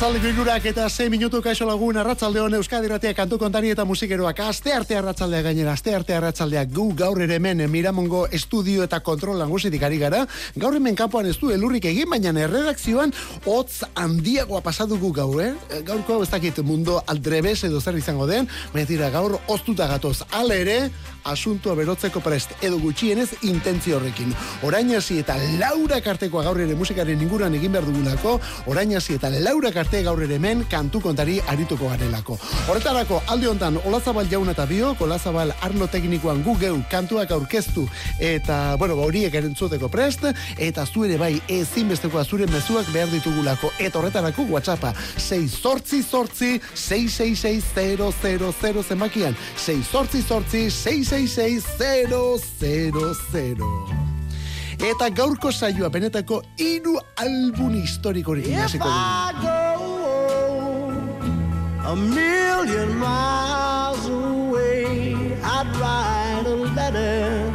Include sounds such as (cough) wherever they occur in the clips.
Arratzaldeko irurak eta 6 minutu kaixo lagun arratzalde hon Euskadi Ratia kantu kontari eta musikeroak. Aste arte arratzaldea gainera aste arte arratzaldea gu gaur ere hemen Miramongo estudio eta kontrol langusitik ari gara. Gaur hemen kanpoan ez du elurrik egin baina erredakzioan hotz handiagoa pasatu gu gaur eh? gaurko ez dakit mundo aldrebes edo zer izango den baina dira gaur oztuta gatoz. Ale ere asuntua berotzeko prest edo gutxienez intentzio horrekin orain eta laura kartekoa gaur ere musikaren inguruan egin behar dugulako orain eta laura arte gaur ere hemen kantu kontari arituko garelako. Horretarako alde hontan Olazabal jaun eta bio, Olazabal arlo teknikoan gu geu kantuak aurkeztu eta bueno, ba, horiek erentzuteko prest eta zu ere bai ezinbesteko zure mezuak behar ditugulako eta horretarako WhatsAppa 6 sortzi sortzi 666 zemakian 6 sortzi sortzi 666 Eta gaurko saioa benetako hiru album historikorik hasiko A million miles away I'd write a letter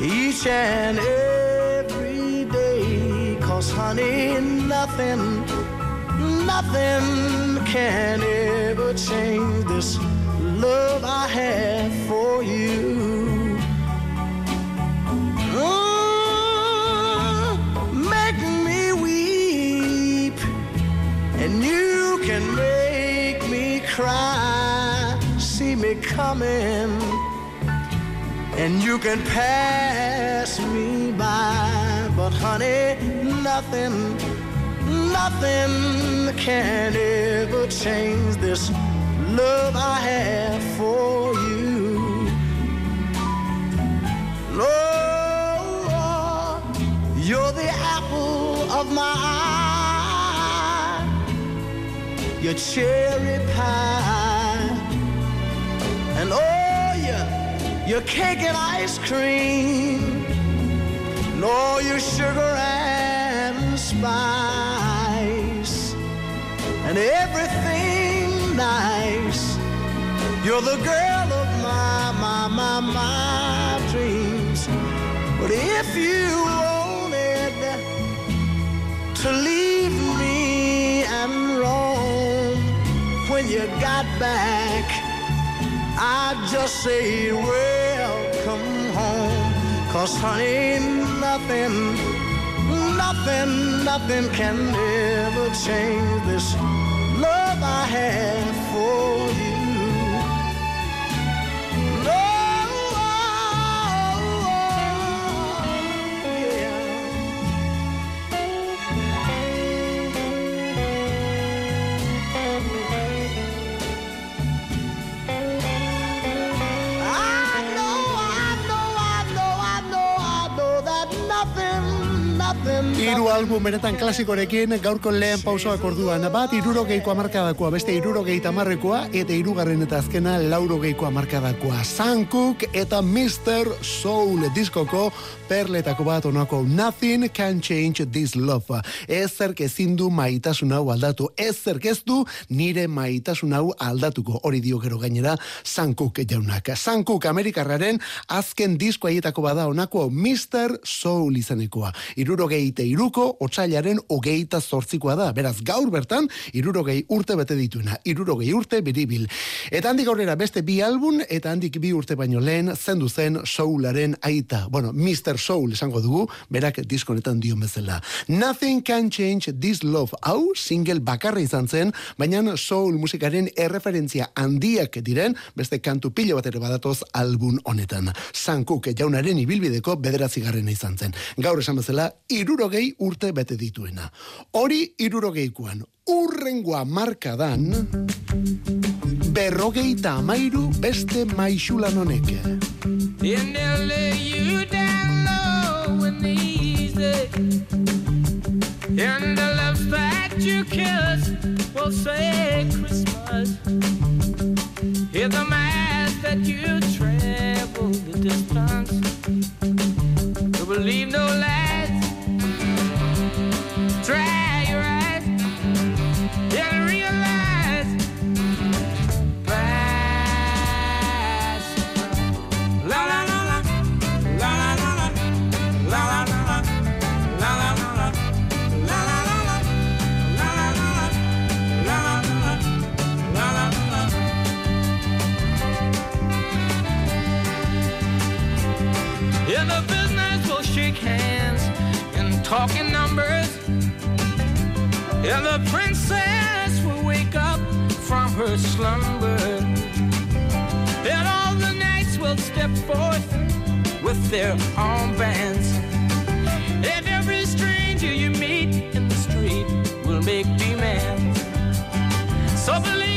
Each and every day. Cause honey, nothing Nothing can ever change this love I have for you make me weep, and You can make me cry, see me coming, and you can pass me by. But honey, nothing, nothing can ever change this love I have for you. Lord, you're the apple of my eye. Your cherry pie, and oh, your, your cake and ice cream, and all your sugar and spice, and everything nice. You're the girl of my, my, my, my dreams. But if you wanted to leave me and roam, when you got back, I'd just say, welcome home. Cause honey, nothing, nothing, nothing can ever change this love I have for you. Iru album benetan klasikorekin gaurko lehen pausoak orduan bat irurogeiko amarkadakoa, beste irurogeita amarrekoa eta irugarren eta azkena laurogeiko amarkadakoa. Sankuk eta Mr. Soul diskoko perletako bat onako Nothing can change this love. Ez zerk ezin du maitasun hau aldatu. Ez ez du nire maitasun hau aldatuko. Hori dio gero gainera Sankuk jaunak. Sankuk Amerikarraren azken disko haietako bada onako Mr. Soul izanekoa. Irurogeite iruko otsailaren hogeita zortzikoa da. Beraz, gaur bertan, irurogei urte bete dituena. Irurogei urte biribil. Eta handik aurrera beste bi album, eta handik bi urte baino lehen, zendu zen Soularen aita. Bueno, Mr. Soul esango dugu, berak diskonetan dio bezala. Nothing can change this love. Hau, single bakarra izan zen, baina Soul musikaren erreferentzia handiak diren, beste kantu pilo bat ere badatoz album honetan. Sankuk jaunaren ibilbideko bederatzigarrena izan zen. Gaur esan bezala, irurogei urte bete dituena. Hori irurogeikoan, urrengoa markadan, berrogeita amairu beste maixulan honek. In LA you down low and easy And the love that you kiss will say Christmas Hear the mass that you travel the distance You believe no lies hands and talking numbers. And the princess will wake up from her slumber. And all the knights will step forth with their armbands. And every stranger you meet in the street will make demands. So believe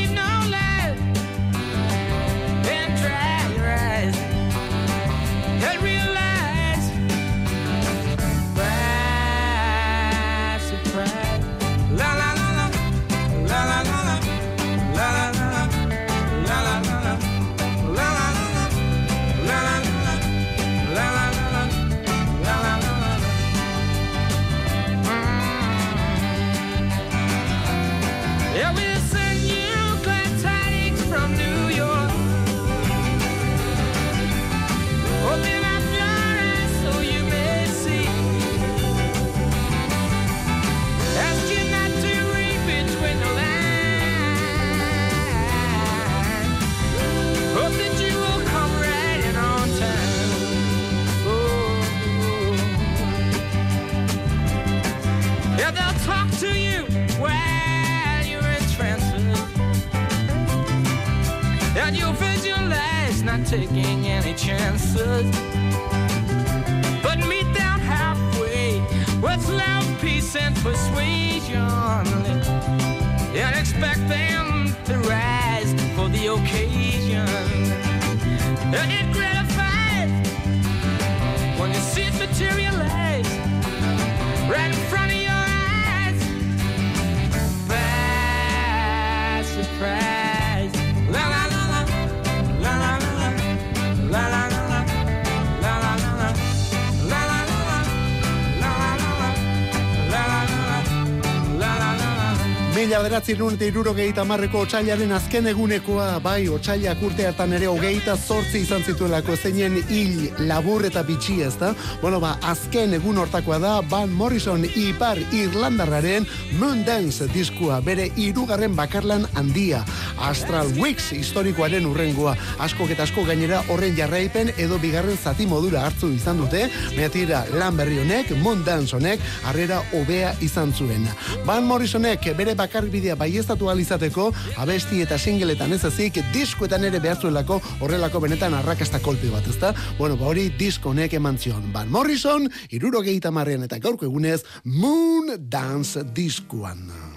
Mila bederatzi eta irurogeita marreko otxailaren azken egunekoa, bai, otxailak urte hartan ere hogeita zortzi izan zituelako zeinen hil labur eta bitxi ez da. Bueno, ba, azken egun hortakoa da, Van Morrison ipar Irlandarraren Moon Dance diskua, bere irugarren bakarlan handia. Astral Weeks historikoaren urrengoa. Asko eta asko gainera horren jarraipen edo bigarren zati modura hartzu izan dute, mehatira lan berri honek, Moon Dance honek, harrera hobea izan zuen. Van Morrisonek bere bakarbidea baiestatu izateko abesti eta singletan ez ezik, diskoetan ere behar zuelako horrelako benetan arrakasta kolpe bat, ezta? Bueno, ba hori disko honek eman zion. Van Morrison, irurogeita marrean eta gaurko egunez, Moon Dance diskuan.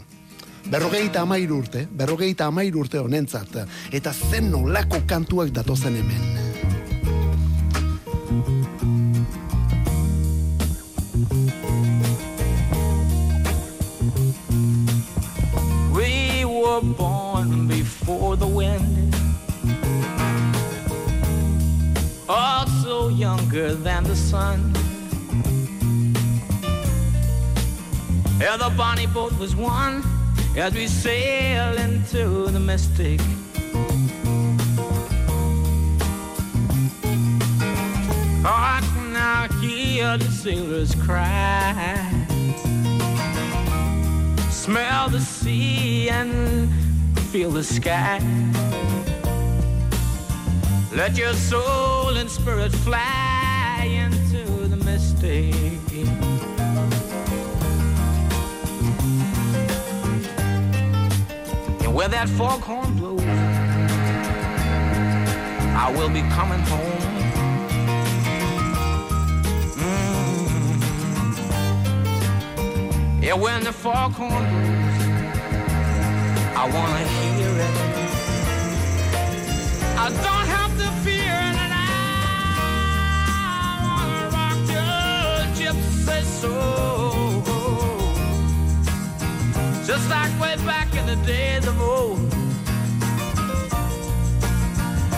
Berrogeita amairu urte, berrogeita amairu urte honentzat, eta zen nolako kantuak datozen hemen. We were born before the wind. Also younger than the sun. Yeah, the bonnie boat was one as we sail into the mystic. Oh, I can now hear the sailors cry smell the sea and feel the sky. Let your soul and spirit fly into the mystic. And where that foghorn blows, I will be coming home. Mm. Yeah, when the foghorn blows, I wanna hear it. I don't have to fear it, I wanna rock your gypsy soul, just like way back the days of old.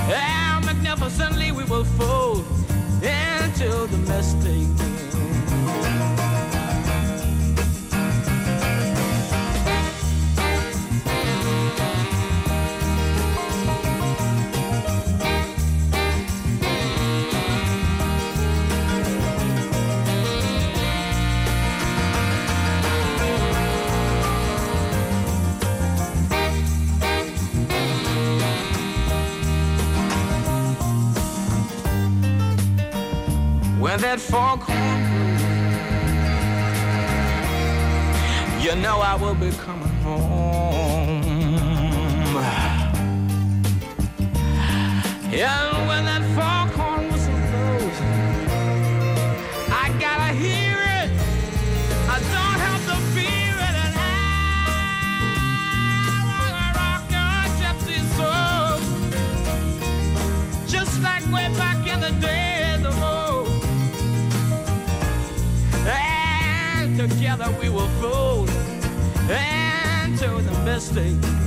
How magnificently we will fold into the Where that foghorn blows You know I will be coming home. Yeah, when that foghorn together we will float into the mystic.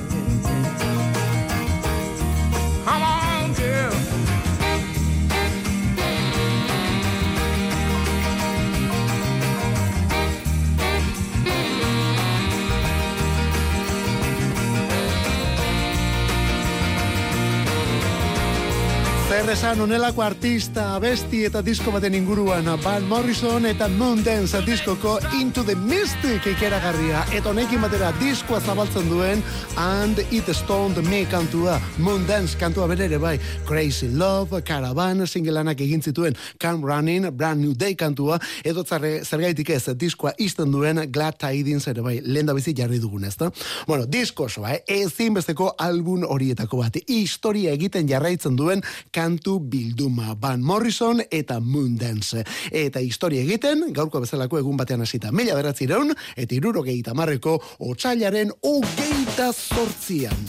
Zer esan onelako artista, abesti eta disko baten inguruan Van Morrison eta Moondance diskoko Into the Mystic ikeragarria. Eta honekin batera diskoa zabaltzen duen And It Stoned Me kantua Moondance kantua bere ere bai. Crazy Love, Caravan singelanak egin zituen Come Running, Brand New Day kantua edo zarre, zergaitik ez diskoa izten duen Glad Tidings ere bai lehen da bizi jarri dugun ez da bueno, disko osoa, eh? ezinbesteko album horietako bat. Historia egiten jarraitzen duen kantu bilduma Van Morrison eta Moondance. Eta historia egiten, gaurko bezalako egun batean hasita mila beratzireun, eta irurogeita marreko otxailaren ogeita sortzian.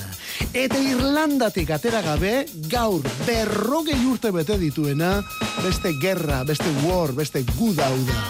Eta Irlandatik atera gabe, gaur berrogei urte bete dituena, beste gerra, beste war, beste gudauda.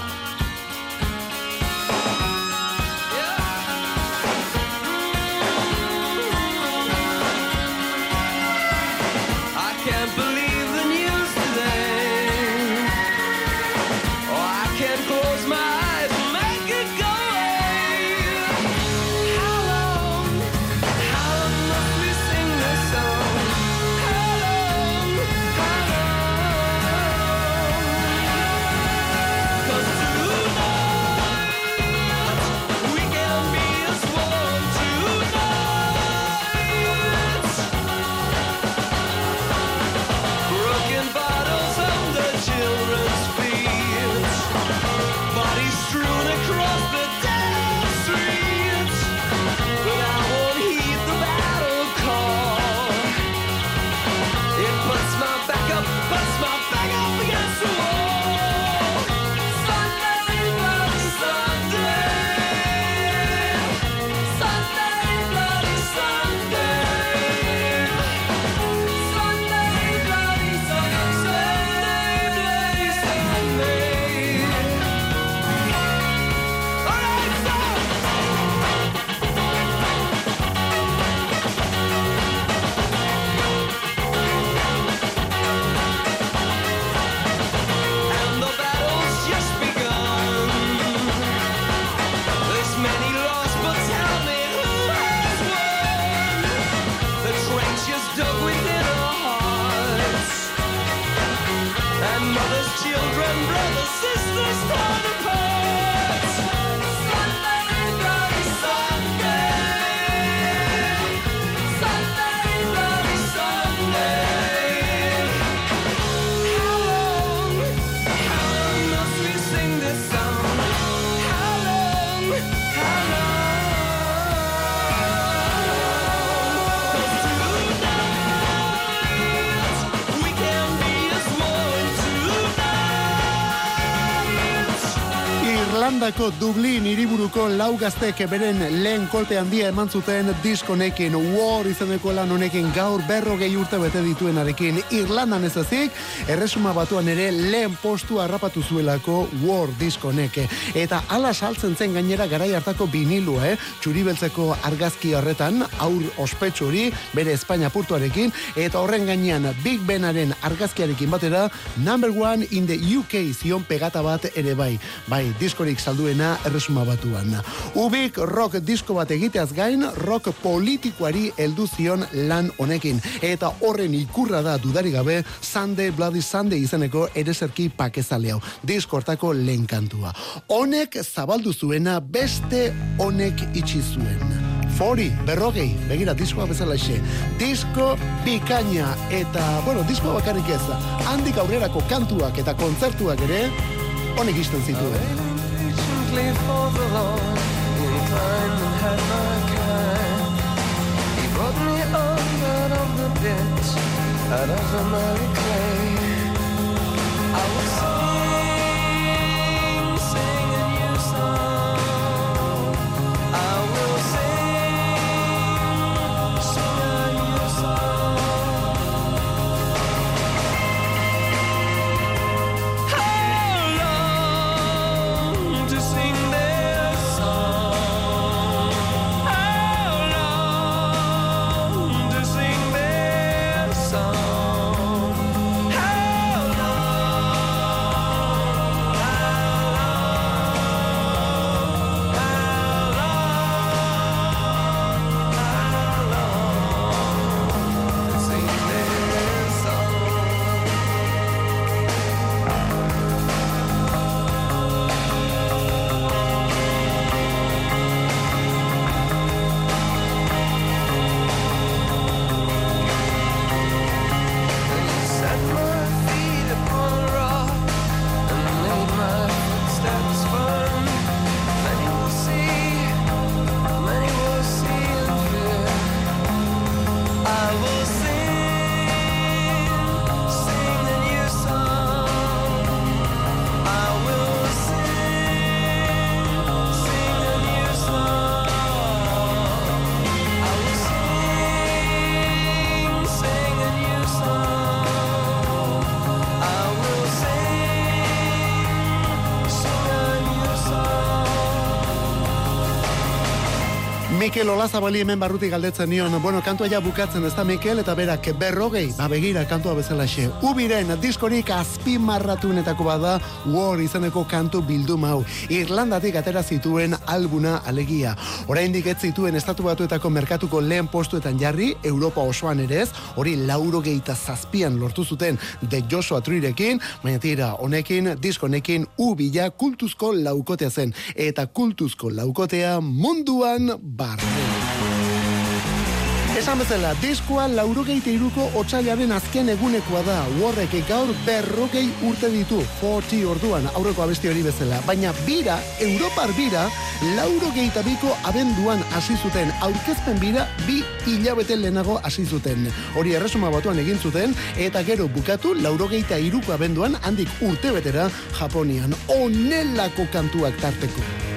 Irlandako Dublin hiriburuko lau gaztek beren lehen kolpe handia eman zuten diskonekin War izeneko lan honekin gaur berrogei urte bete dituenarekin Irlandan ez ezik, erresuma batuan ere lehen postu harrapatu zuelako War diskoneke. Eta ala saltzen zen gainera garai hartako vinilua, eh? Txuribeltzeko argazki horretan, aur ospetsu hori, bere Espainia purtuarekin, eta horren gainean Big Benaren argazkiarekin batera, number one in the UK zion pegata bat ere bai. Bai, diskorik salduena erresuma batuan. Ubik rock disko bat egiteaz gain, rock politikoari heldu zion lan honekin. Eta horren ikurra da dudari gabe Sunday Bloody Sunday izeneko ereserki pakezale hau. Disko hortako lehen kantua. Honek zabaldu zuena beste honek itxi zuen. Fori, berrogei, begira, diskoa bezala xe. Disko pikaina, eta, bueno, disko bakarrik ez, handik aurrerako kantuak eta kontzertuak ere, honek izten zituen. patiently for the Lord, inclined and had my kind. He brought me up out of the ditch, out of the muddy clay. I was so Mikel Olazabali hemen barruti galdetzen nion, bueno, kantua ja bukatzen ez da Mikel, eta berak berrogei, ba begira kantua bezala xe. Ubiren, diskorik azpimarratunetako bada, War izeneko kantu bildu mau. Irlandatik atera zituen albuna alegia. Oraindik ez zituen estatu batuetako merkatuko lehen postuetan jarri, Europa osoan ere ez, hori lauro geita zazpian lortu zuten de Joshua Truirekin, baina tira, honekin, diskonekin, ubila kultuzko laukotea zen. Eta kultuzko laukotea munduan bar. Esan bezala, diskoa laurogeite iruko otxailaren azken egunekoa da, warrek gaur berrogei urte ditu, 40 orduan, aurreko abesti hori bezala. Baina bira, Europar bira, laurogeita biko abenduan hasi zuten, aurkezpen bira, bi hilabete lehenago hasi zuten. Hori erresuma batuan egin zuten, eta gero bukatu, laurogeita iruko abenduan, handik urte betera, Japonian. Onelako kantuak tarteko.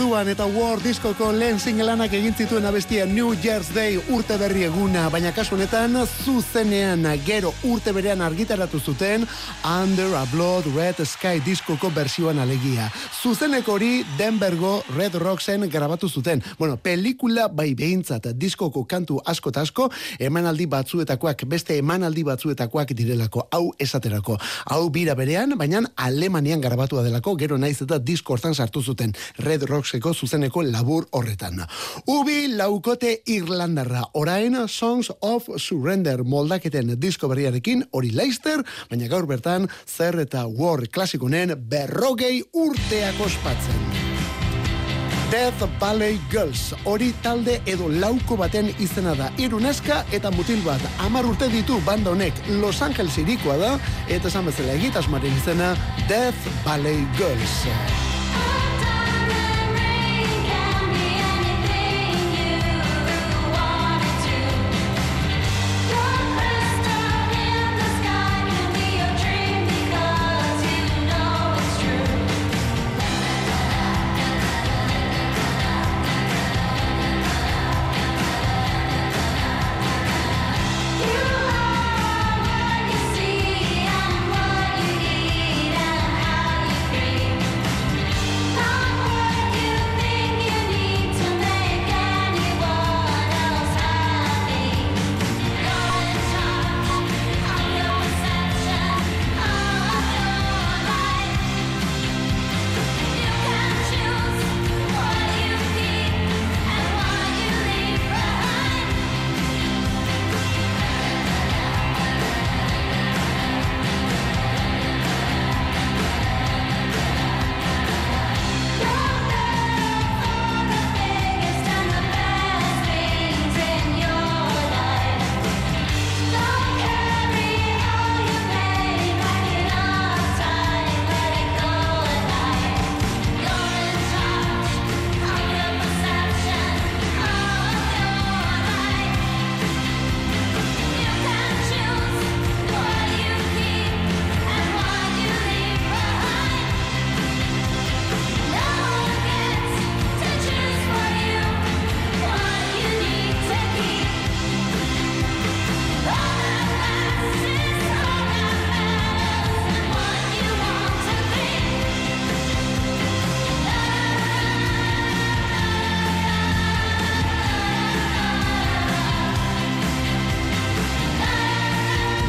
do orduan eta War diskoko lehen singelanak egin zituen abestia New Year's Day urte berri eguna, baina kasu honetan zuzenean gero urte berean argitaratu zuten Under a Blood Red Sky diskoko bersioan alegia. Zuzeneko hori Denvergo Red Rocksen grabatu zuten. Bueno, pelikula bai behintzat diskoko kantu asko asko, emanaldi batzuetakoak, beste emanaldi batzuetakoak direlako, hau esaterako. Hau bira berean, baina Alemanian grabatua delako, gero naiz eta disko hortan sartu zuten. Red Rockseko zuzeneko labur horretan. Ubi laukote Irlandarra, orain Songs of Surrender moldaketen disko berriarekin, hori Leicester, baina gaur bertan zer eta war klasikonen berrogei urteak ospatzen. Death Valley Girls, hori talde edo lauko baten izena da. Iruneska eta mutil bat, amar urte ditu banda honek Los Angeles irikoa da, eta esan bezala egitasmaren izena Death Valley Girls.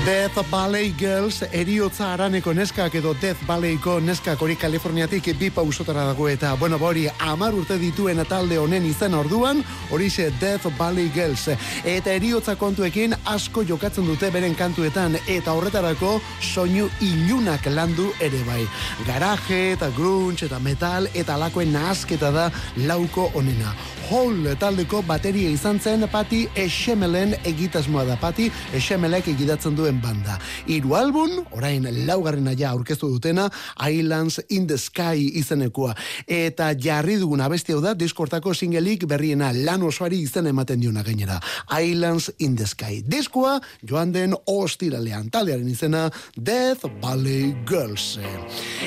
Death Valley Girls eriotza araneko neskak edo Death Valleyko neskak hori Kaliforniatik bi pausotara dago eta bueno hori amar urte dituen talde honen izan orduan hori ze Death Valley Girls. Eta eriotza kontuekin asko jokatzen dute beren kantuetan eta horretarako soinu ilunak landu ere bai. Garaje eta grunge eta metal eta alakoen nahasketa da lauko honena Hall taldeko bateria izan zen pati esemelen egitasmoa da pati esemelek egidatzen duen banda. Hiru album, orain laugarren aia aurkeztu dutena, Islands in the Sky izenekoa. Eta jarri dugun abesti da, diskortako singelik berriena lan osoari izen ematen diona gainera. Islands in the Sky. Diskoa, joan den ostiralean taldearen izena, Death Valley Girls.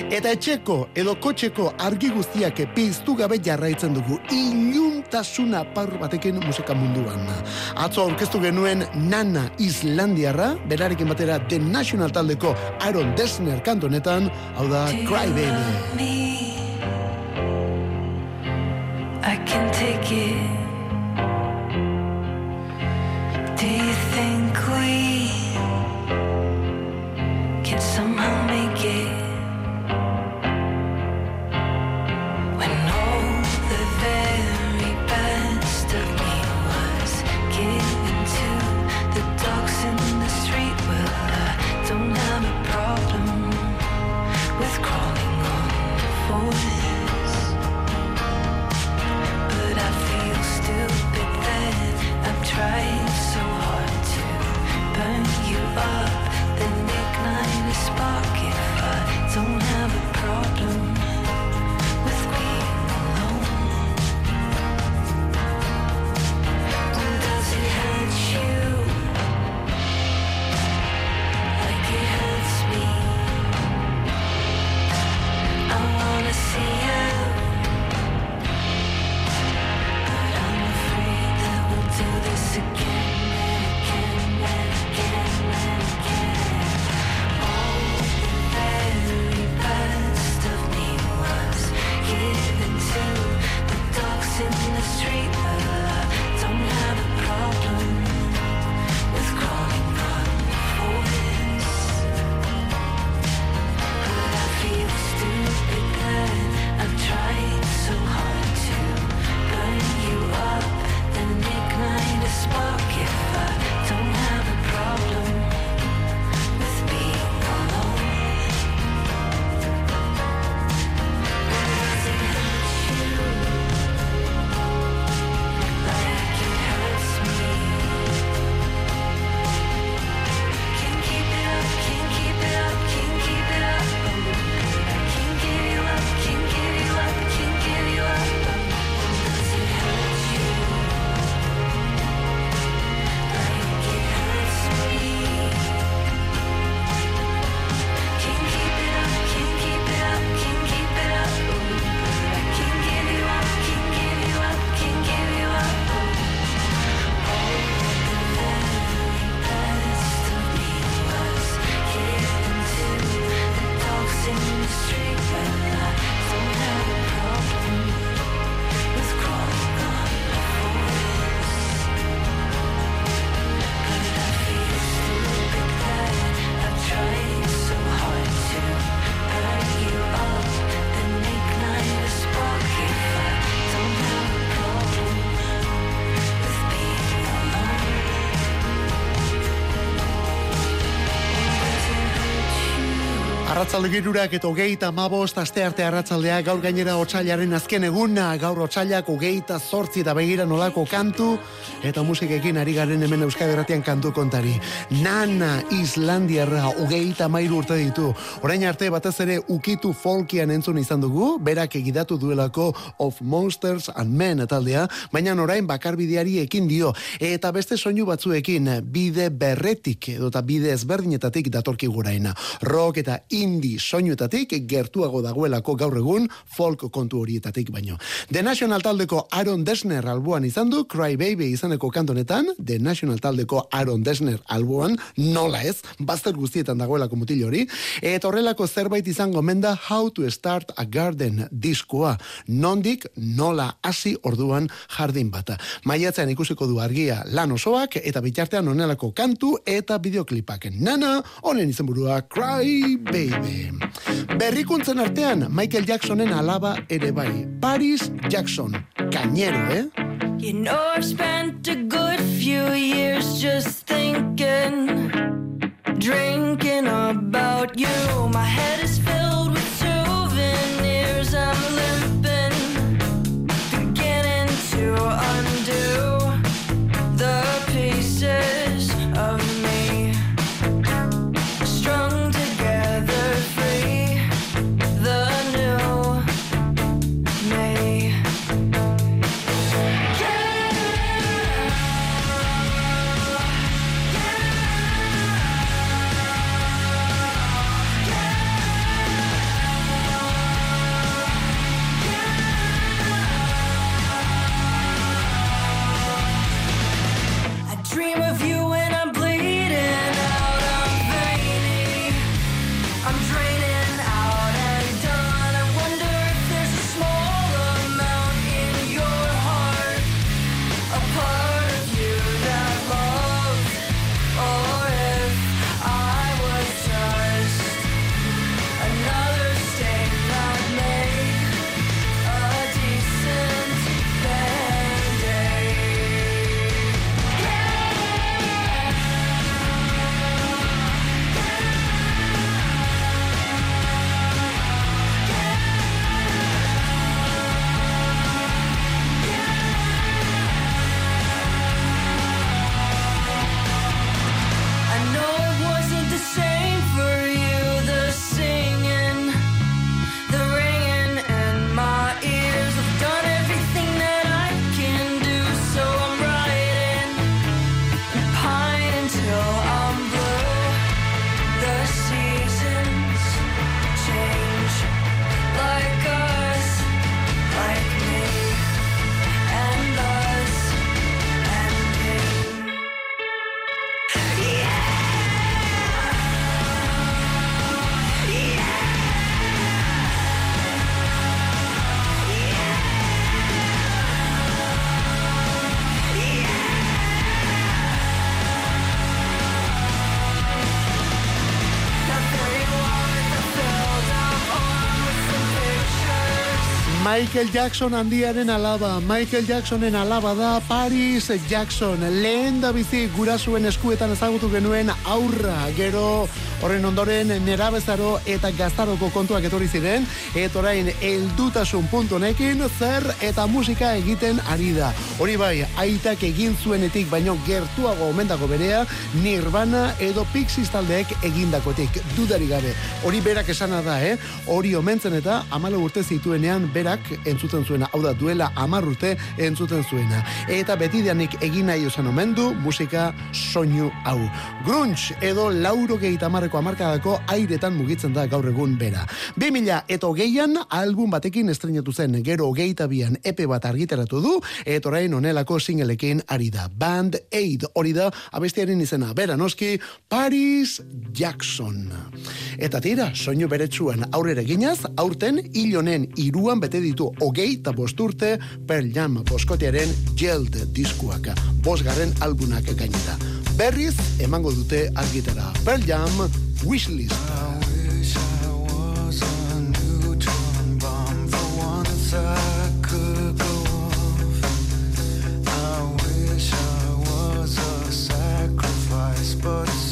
Eta etxeko edo kotxeko argi guztiak piztu gabe jarraitzen dugu. Ilunt tasuna parru batekin musika munduan. Atzo aurkeztu genuen Nana Islandiarra, berarekin batera The National taldeko Aaron Dessner kantonetan, hau da Cry Baby. I can take it Do you think we Arratzalde girurak eta hogeita mabost aste arte arratzaldea gaur gainera otxailaren azken eguna gaur otxailak hogeita zortzi eta begira nolako kantu eta musikekin ari garen hemen Euskal Herratian kantu kontari. Nana Islandiarra hogeita mairu urte ditu. Orain arte batez ere ukitu folkian entzun izan dugu, berak egidatu duelako of Monsters and Men taldea, baina orain bakarbideari ekin dio. Eta beste soinu batzuekin bide berretik edo eta bide ezberdinetatik datorki guraina. Rock eta indie soinuetatik gertuago dagoelako gaur egun folk kontu horietatik baino. The National taldeko Aaron Desner albuan izan du Cry Baby izaneko kantonetan, The National taldeko Aaron Desner albuan, nola ez, bazter guztietan dagoelako mutil hori, eta horrelako zerbait izango menda How to Start a Garden diskoa, nondik nola hasi orduan jardin bata. Maiatzean ikusiko du argia lan osoak, eta bitartean onelako kantu eta bideoklipak. Nana, honen izenburua Cry Baby. Baby. Berrikuntzen artean, Michael Jacksonen alaba ere bai. Paris Jackson, kañero, eh? You know I've spent a good few years just thinking, drinking about you. My head is filled with souvenirs. I'm limping, Michael Jackson handiaren alaba, Michael Jacksonen alaba da Paris Jackson, lehen da bizi gurasuen eskuetan ezagutu genuen aurra, gero horren ondoren nerabezaro eta gaztaroko kontuak etorri ziren, eta orain eldutasun puntu honekin zer eta musika egiten ari da. Hori bai, aitak egin zuenetik baino gertuago omendako berea, Nirvana edo Pixies taldeek egindakotik, dudari gabe. Hori berak esana da, eh? Hori omentzen eta amalo urte zituenean berak entzuten zuena, hau da duela amar urte entzuten zuena. Eta betidanik egin nahi osan omendu musika soinu hau. Grunge edo lauro gehietamarreko amarkadako airetan mugitzen da gaur egun bera. 2000 eta hogeian album batekin estrenatu zen, gero hogeita bian epe bat argitaratu du, eta orain onelako singelekin ari da. Band Aid, hori da, abestiaren izena, bera noski, Paris Jackson. Eta tira, soinu beretsuan aurrera ginaz, aurten hilonen iruan bete ditu hogei eta bosturte Pearl Jam boskotearen Jeld diskuak, bosgarren albunak gainera. Berriz, emango dute argitara. Pearl Jam, Wishlist. wish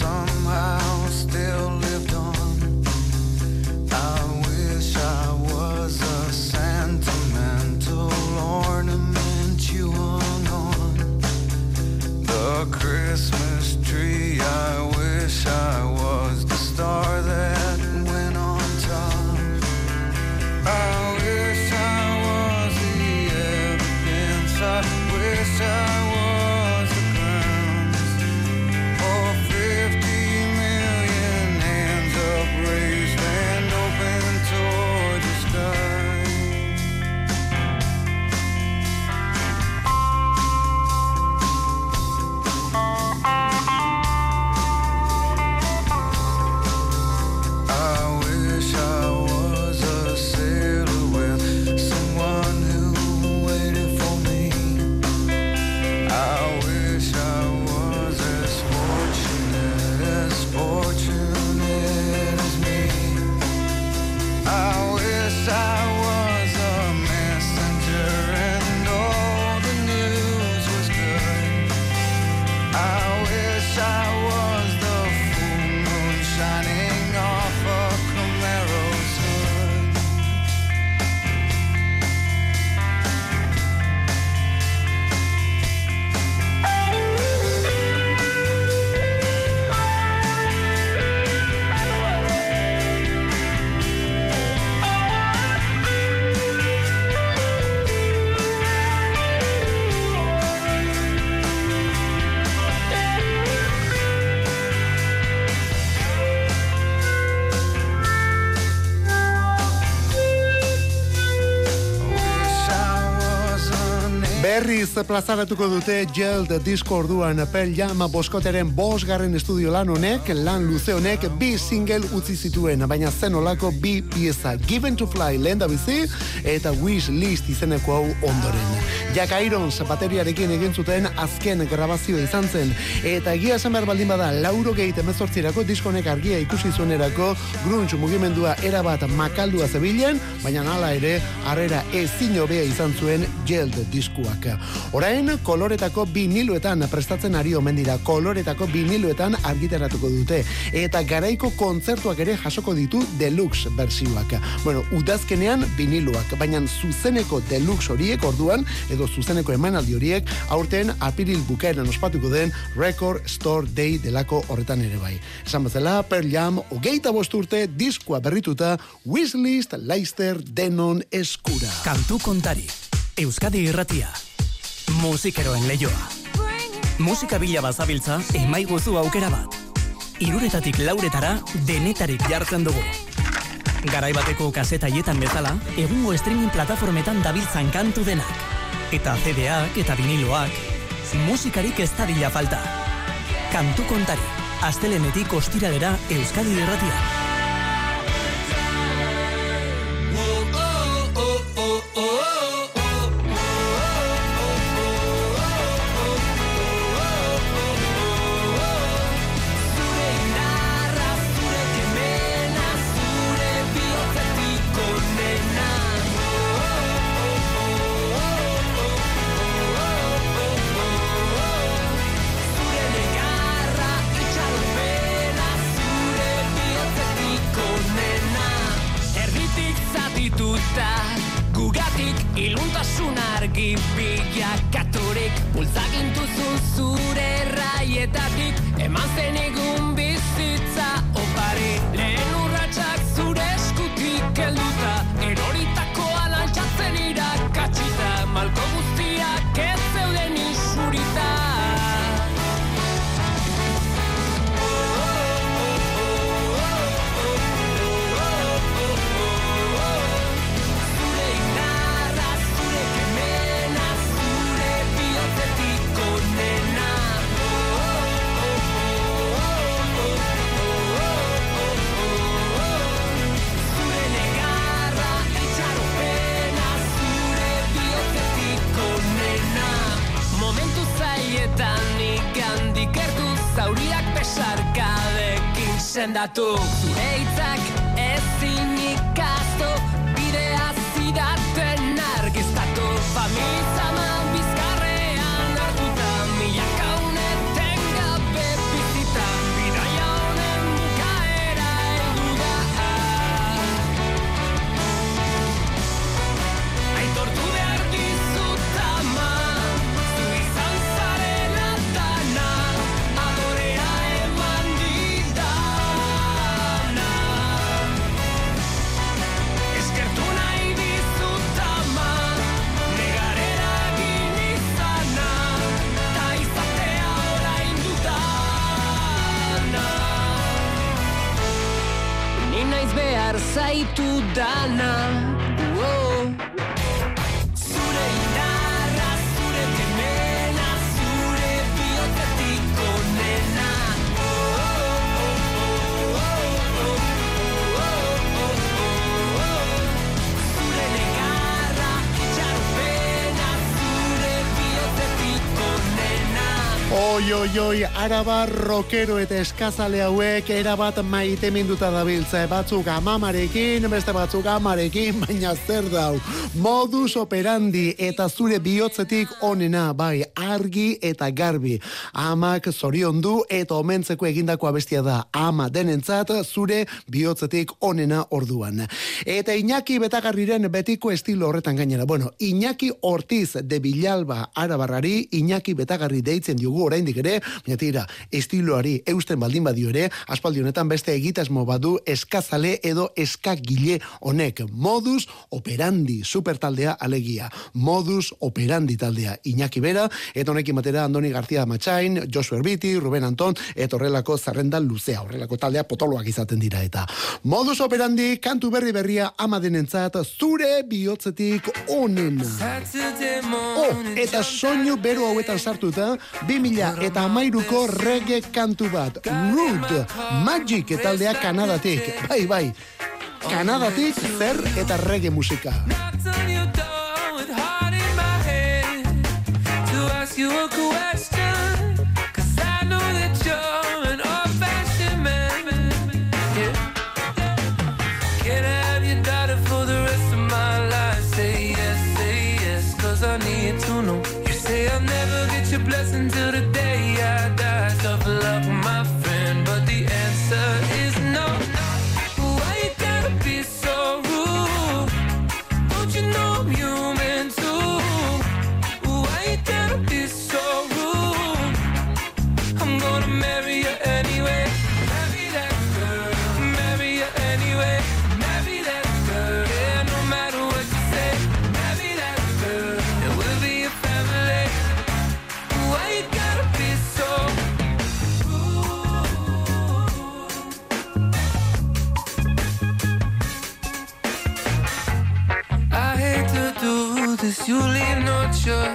Berriz plazaratuko dute Geld disko orduan Pearl Jam boskoteren bosgarren estudio lan honek, lan luze honek bi single utzi zituen, baina zen olako bi pieza Given to Fly lehen da bizi eta Wish List izeneko hau ondoren. Jack Irons bateriarekin egin zuten azken grabazio izan zen eta egia esan behar baldin bada lauro gehi temezortzirako diskonek argia ikusi zuenerako grunge mugimendua erabat makaldua zebilen, baina nala ere harrera ezin hobea izan zuen Geld diskuak. Orain, koloretako biniluetan prestatzen ari omen dira, koloretako biniluetan argitaratuko dute, eta garaiko kontzertuak ere jasoko ditu deluxe bersioak. Bueno, udazkenean biniluak, baina zuzeneko deluxe horiek orduan, edo zuzeneko emanaldi horiek, aurten apiril bukaeran ospatuko den Record Store Day delako horretan ere bai. Esan bezala, Pearl Jam, hogeita bosturte, diskoa berrituta, Wishlist, Leicester, Denon, Eskura. Kantu kontari. Euskadi irratia. Musikeroen leioa. Musika bila bazabiltza, emaiguzu aukera bat. Iruretatik lauretara, denetarik jartzen dugu. Garai bateko kasetaietan bezala, egungo streaming plataformetan dabiltzan kantu denak. Eta CD-ak eta viniloak, musikarik ez dadila falta. Kantu kontari, astelenetik ostiralera Euskadi irratia. anda. Araba rockero eta eskazale hauek erabat maite minduta dabiltza. Batzuk amamarekin, beste batzuk amarekin, (laughs) baina zer dau. Modus operandi eta zure bihotzetik onena, bai, argi eta garbi. Amak zorion du eta omentzeko egindako abestia da. Ama denentzat zure bihotzetik onena orduan. Eta Iñaki Betagarriren betiko estilo horretan gainera. Bueno, Iñaki Ortiz de Villalba Arabarrari Iñaki Betagarri deitzen diogu oraindik ere, baina tira, estiloari eusten baldin badio ere, aspaldi honetan beste egitasmo badu eskazale edo eskagile honek. Modus operandi supertaldea alegia. Modus operandi taldea. Iñaki Bera, eta honekin batera Andoni García Matxain, Josu Erbiti, Ruben Anton, eta horrelako zerrenda luzea, horrelako taldea potoloak izaten dira eta. Modus operandi, kantu berri berria ama denentzat, zure bihotzetik onena. Oh, eta soinu beru hauetan sartuta, 2000 eta amairuko reggae kantu bat. Rude, Magic taldea Kanadatik. Bai, bai. Kanadatik zer eta reggae musika. You a question. Leave no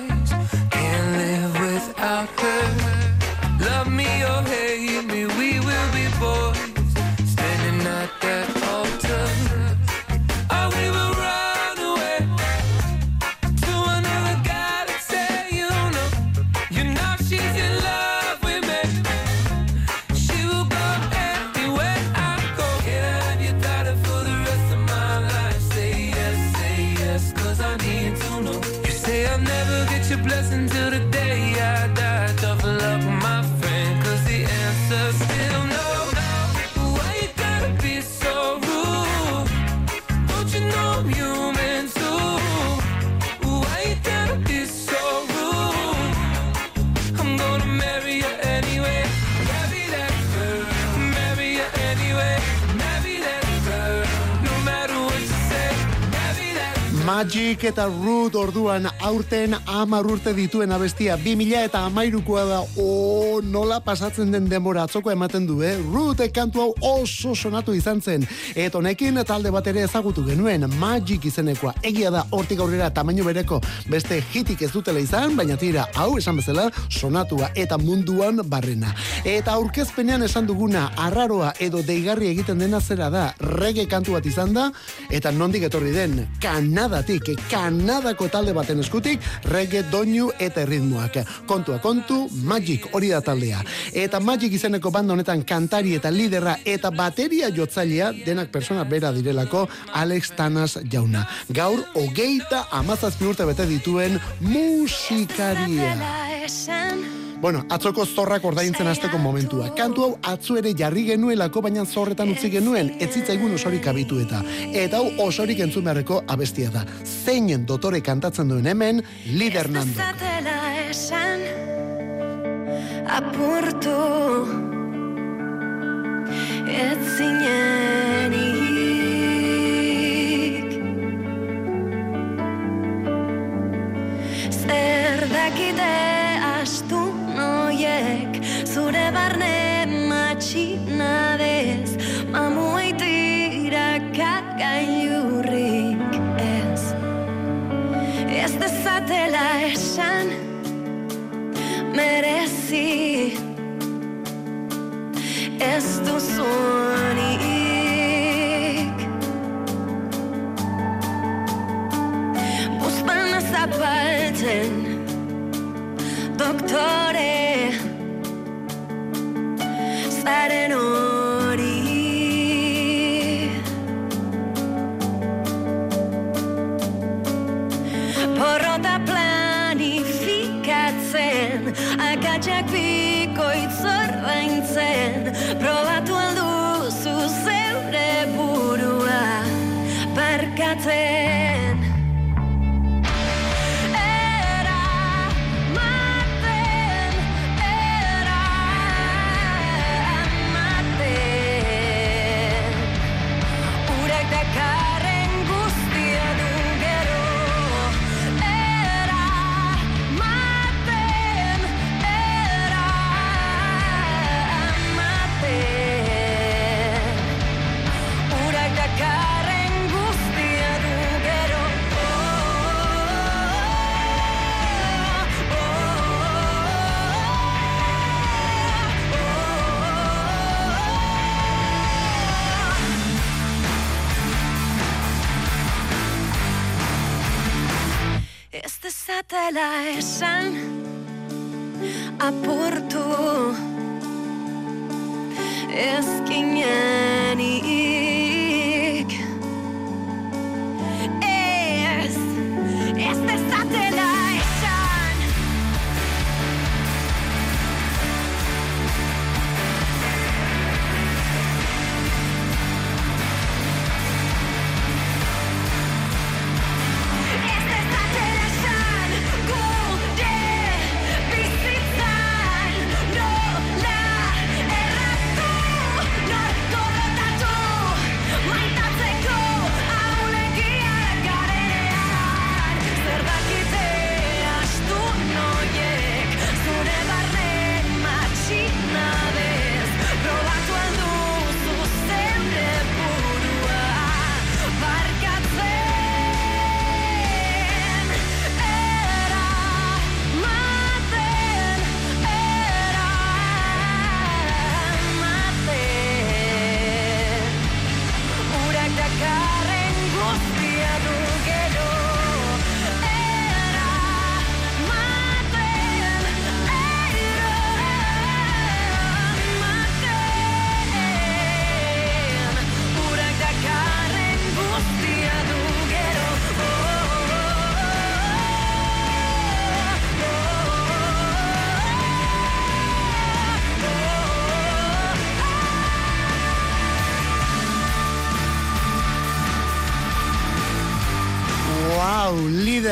eta Root orduan aurten amar urte dituen abestia 2000 eta amairukoa da. O nola pasatzen den denbora atzoko ematen du, eh? Root kantu hau oso sonatu izan zen. Eta honekin talde bat ere ezagutu genuen Magic izenekoa. Egia da hortik aurrera tamaino bereko beste hitik ez dutela izan baina tira hau esan bezala sonatua eta munduan barrena. Eta aurkezpenean esan duguna arraroa edo deigarri egiten dena zera da reggae kantu bat izan da eta nondik etorri den Kanadatik, Kanadako talde baten eskutik reggae doinu eta erritmoak. Kontua kontu, Magic hori da taldea. Eta Magic izeneko banda honetan kantari eta liderra eta bateria jotzailea denak persona bera direlako Alex Tanas jauna. Gaur hogeita amazazpi urte bete dituen musikaria. Bueno, atzoko zorrak ordaintzen hasteko momentua. Kantu hau atzu ere jarri genuelako, baina zorretan utzi genuen, ez zitzaigun osorik abitu eta. Eta hau osorik entzun beharreko abestia da. Zeinen dotore kantatzen duen hemen, lider nando. Zatela esan apurtu ez zinenik zer dakite astu noiek zure barne matxinadez mamuaitira kagailurrik ez. Ez dezatela esan merezi. Ez duzunik Buzpana zapaltzen Doktore bezparen hori. Porrota planifikatzen Akatxak bikoitzor baintzen Probatu alduzu zeure burua Barkatzen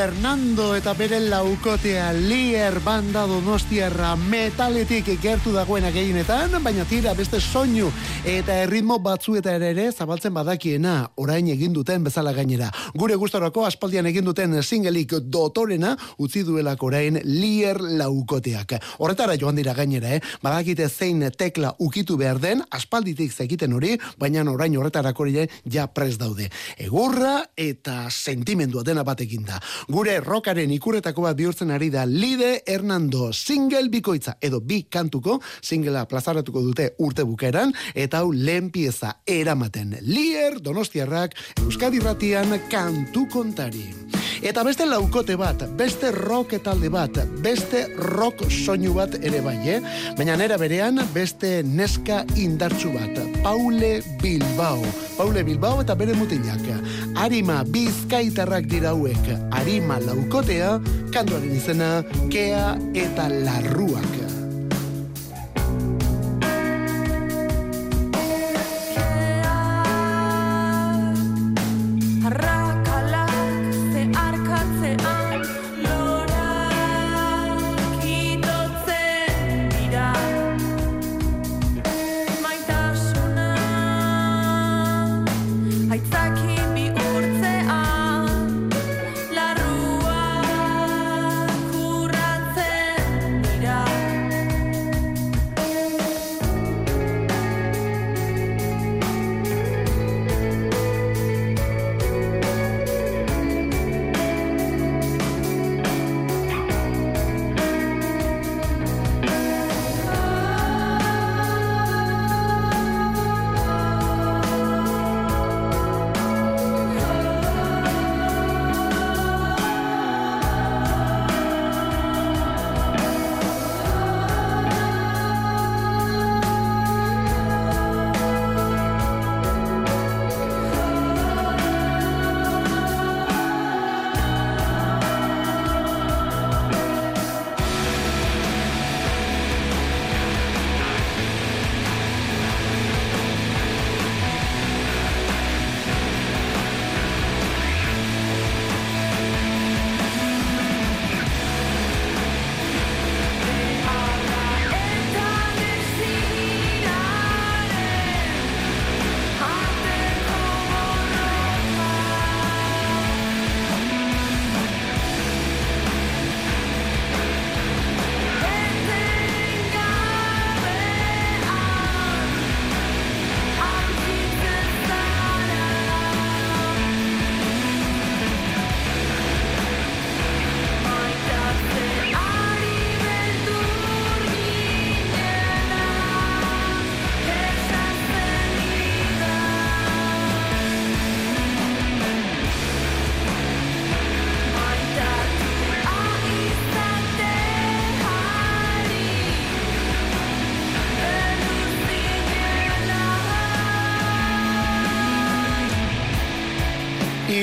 lider Nando eta bere laukotea lier banda donostiarra metaletik gertu dagoena gehienetan, baina tira beste soinu eta erritmo batzueta ere ere zabaltzen badakiena orain egin duten bezala gainera. Gure gustorako aspaldian egin duten singelik dotorena utzi duelako orain lier laukoteak. Horretara joan dira gainera, eh? Badakite zein tekla ukitu behar den, aspalditik zekiten hori, baina orain horretarako ere ja pres daude. Egurra eta sentimendua dena batekin da. Gure rockaren ikurretako bat bihurtzen ari da Lide Hernando single bikoitza edo bi kantuko singlea plazaratuko dute urte bukeran eta hau lehen pieza eramaten Lier Donostiarrak Euskadi Ratian kantu kontari. Eta beste laukote bat, beste rock talde bat, beste rock soinu bat ere bai, eh? Baina nera berean beste neska indartsu bat, Paule Bilbao. Paule Bilbao eta bere mutilak. Arima bizkaitarrak dira hauek, Arima laukotea, kanduaren izena, Kea eta Larruak.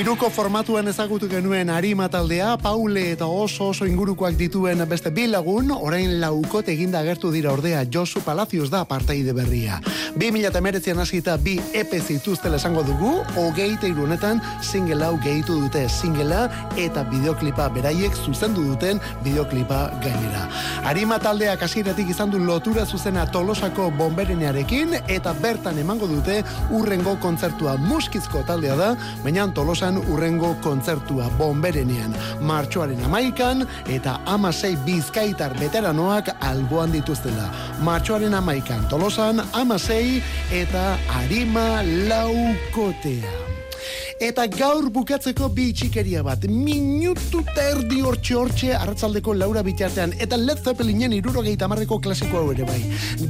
Iruko formatuan ezagutu genuen arima taldea, Paule eta oso oso ingurukoak dituen beste bilagun, orain laukot eginda agertu dira ordea Josu Palacios da partaide berria. Bi mila temeretzian hasita bi epe zituztela esango dugu, hogeite irunetan single hau gehitu dute singela eta bideoklipa beraiek zuzendu duten bideoklipa gainera. Arima taldeak hasieratik izan du lotura zuzena tolosako bomberenearekin eta bertan emango dute urrengo kontzertua muskizko taldea da, baina tolosan urrengo kontzertua bomberenean martxoaren amaikan eta amasei bizkaitar veteranoak alboan dituztela. Martxoaren amaikan tolosan amasei eta arima laukotea. Eta gaur bukatzeko bi txikeria bat. Minutu terdi hortxe hortxe arratzaldeko laura bitartean. Eta Led Zeppelinen irurogeita marreko klasiko hau ere bai.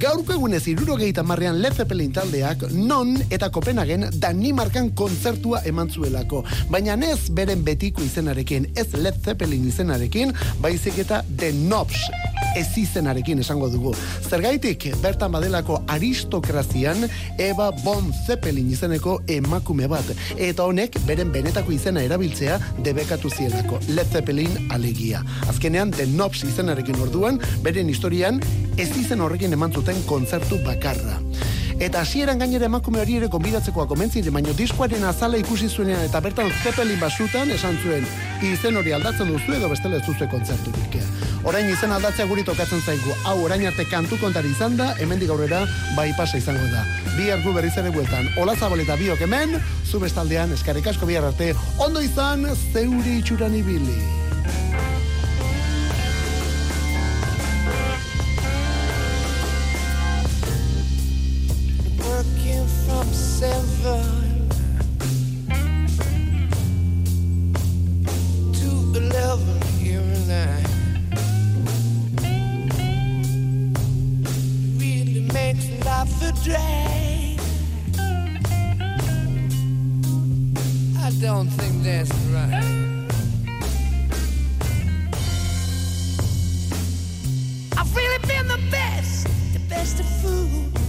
Gaurko egunez irurogeita marrean Led Zeppelin taldeak non eta Kopenhagen Danimarkan kontzertua eman zuelako. Baina ez beren betiko izenarekin, ez Led Zeppelin izenarekin, baizik eta The Knobs ez izenarekin esango dugu. Zergaitik, bertan badelako aristokrazian Eva Von Zeppelin izeneko emakume bat. Eta honek, beren benetako izena erabiltzea debekatu zielako. Led Zeppelin alegia. Azkenean, The Knobs izenarekin orduan, beren historian, ez izen horrekin eman zuten kontzertu bakarra. Eta hasieran gainera emakume hori ere konbidatzekoa komentzire, baino diskoaren azala ikusi zuenean eta bertan Zeppelin basutan esan zuen izen hori aldatzen duzu edo bestela ez duzu kontzerturik. Orain izen aldatzea guri tokatzen zaigu. Hau orain arte kantu kontari izan da, hemendik aurrera bai pasa izango da. Bi ergu berriz ere bueltan. Ola zaboleta biok hemen, zu bestaldean eskarrik asko bihar arte. Ondo izan, zeuri itxuran ibili. To eleven here and there. Really makes life a drag. I don't think that's right. I've really been the best, the best of food.